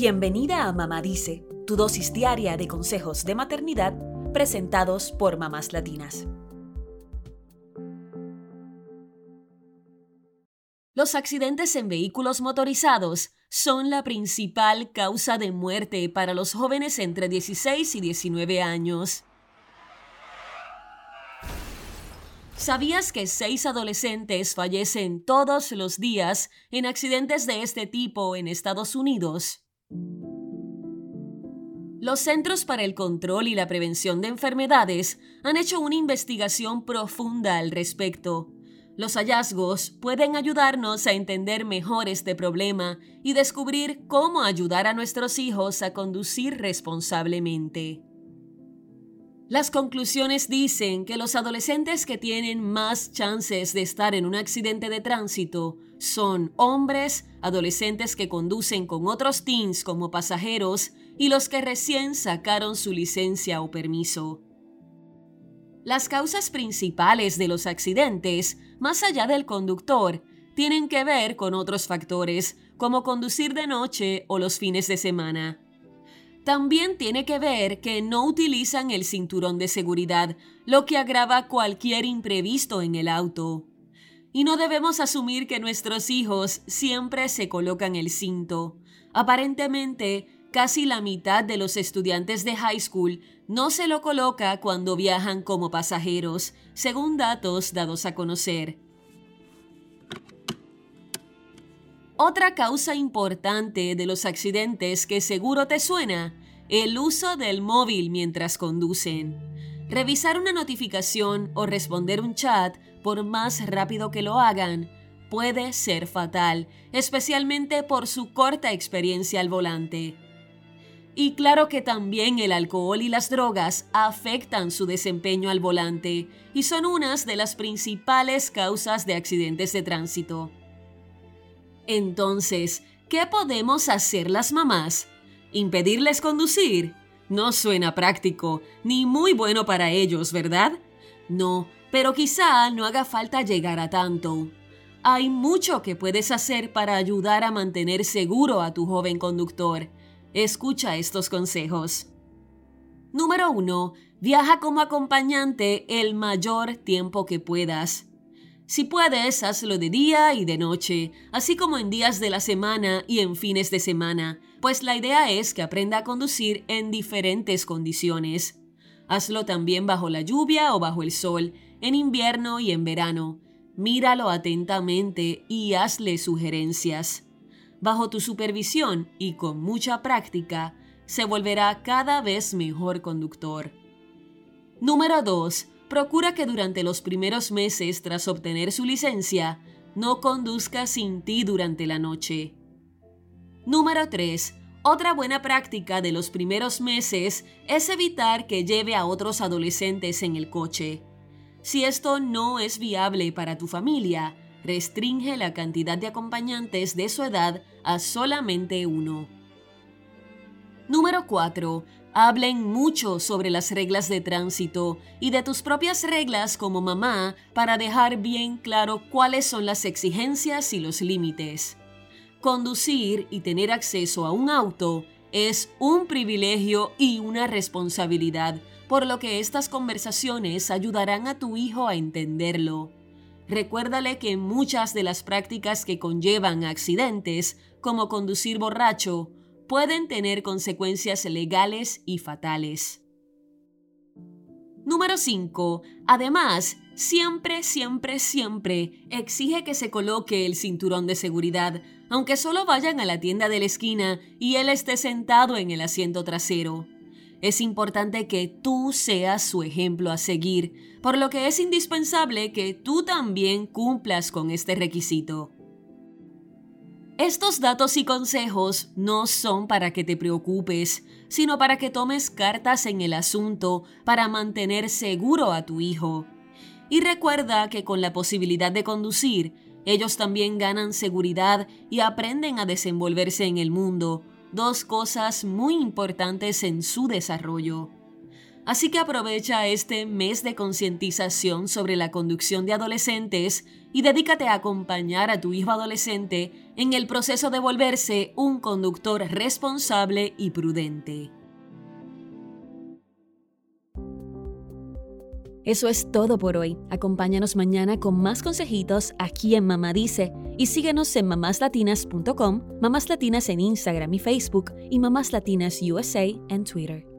Bienvenida a Mamá Dice, tu dosis diaria de consejos de maternidad presentados por mamás latinas. Los accidentes en vehículos motorizados son la principal causa de muerte para los jóvenes entre 16 y 19 años. ¿Sabías que seis adolescentes fallecen todos los días en accidentes de este tipo en Estados Unidos? Los Centros para el Control y la Prevención de Enfermedades han hecho una investigación profunda al respecto. Los hallazgos pueden ayudarnos a entender mejor este problema y descubrir cómo ayudar a nuestros hijos a conducir responsablemente. Las conclusiones dicen que los adolescentes que tienen más chances de estar en un accidente de tránsito son hombres, adolescentes que conducen con otros teens como pasajeros y los que recién sacaron su licencia o permiso. Las causas principales de los accidentes, más allá del conductor, tienen que ver con otros factores, como conducir de noche o los fines de semana. También tiene que ver que no utilizan el cinturón de seguridad, lo que agrava cualquier imprevisto en el auto. Y no debemos asumir que nuestros hijos siempre se colocan el cinto. Aparentemente, casi la mitad de los estudiantes de high school no se lo coloca cuando viajan como pasajeros, según datos dados a conocer. Otra causa importante de los accidentes que seguro te suena, el uso del móvil mientras conducen. Revisar una notificación o responder un chat, por más rápido que lo hagan, puede ser fatal, especialmente por su corta experiencia al volante. Y claro que también el alcohol y las drogas afectan su desempeño al volante y son unas de las principales causas de accidentes de tránsito. Entonces, ¿qué podemos hacer las mamás? ¿Impedirles conducir? No suena práctico, ni muy bueno para ellos, ¿verdad? No, pero quizá no haga falta llegar a tanto. Hay mucho que puedes hacer para ayudar a mantener seguro a tu joven conductor. Escucha estos consejos. Número 1. Viaja como acompañante el mayor tiempo que puedas. Si puedes, hazlo de día y de noche, así como en días de la semana y en fines de semana, pues la idea es que aprenda a conducir en diferentes condiciones. Hazlo también bajo la lluvia o bajo el sol, en invierno y en verano. Míralo atentamente y hazle sugerencias. Bajo tu supervisión y con mucha práctica, se volverá cada vez mejor conductor. Número 2 procura que durante los primeros meses tras obtener su licencia, no conduzca sin ti durante la noche. Número 3. Otra buena práctica de los primeros meses es evitar que lleve a otros adolescentes en el coche. Si esto no es viable para tu familia, restringe la cantidad de acompañantes de su edad a solamente uno. Número 4. Hablen mucho sobre las reglas de tránsito y de tus propias reglas como mamá para dejar bien claro cuáles son las exigencias y los límites. Conducir y tener acceso a un auto es un privilegio y una responsabilidad, por lo que estas conversaciones ayudarán a tu hijo a entenderlo. Recuérdale que muchas de las prácticas que conllevan accidentes, como conducir borracho, pueden tener consecuencias legales y fatales. Número 5. Además, siempre, siempre, siempre exige que se coloque el cinturón de seguridad, aunque solo vayan a la tienda de la esquina y él esté sentado en el asiento trasero. Es importante que tú seas su ejemplo a seguir, por lo que es indispensable que tú también cumplas con este requisito. Estos datos y consejos no son para que te preocupes, sino para que tomes cartas en el asunto para mantener seguro a tu hijo. Y recuerda que con la posibilidad de conducir, ellos también ganan seguridad y aprenden a desenvolverse en el mundo, dos cosas muy importantes en su desarrollo. Así que aprovecha este mes de concientización sobre la conducción de adolescentes y dedícate a acompañar a tu hijo adolescente en el proceso de volverse un conductor responsable y prudente. Eso es todo por hoy. Acompáñanos mañana con más consejitos aquí en Mamá Dice y síguenos en mamáslatinas.com, Mamás Latinas en Instagram y Facebook y Mamás Latinas USA en Twitter.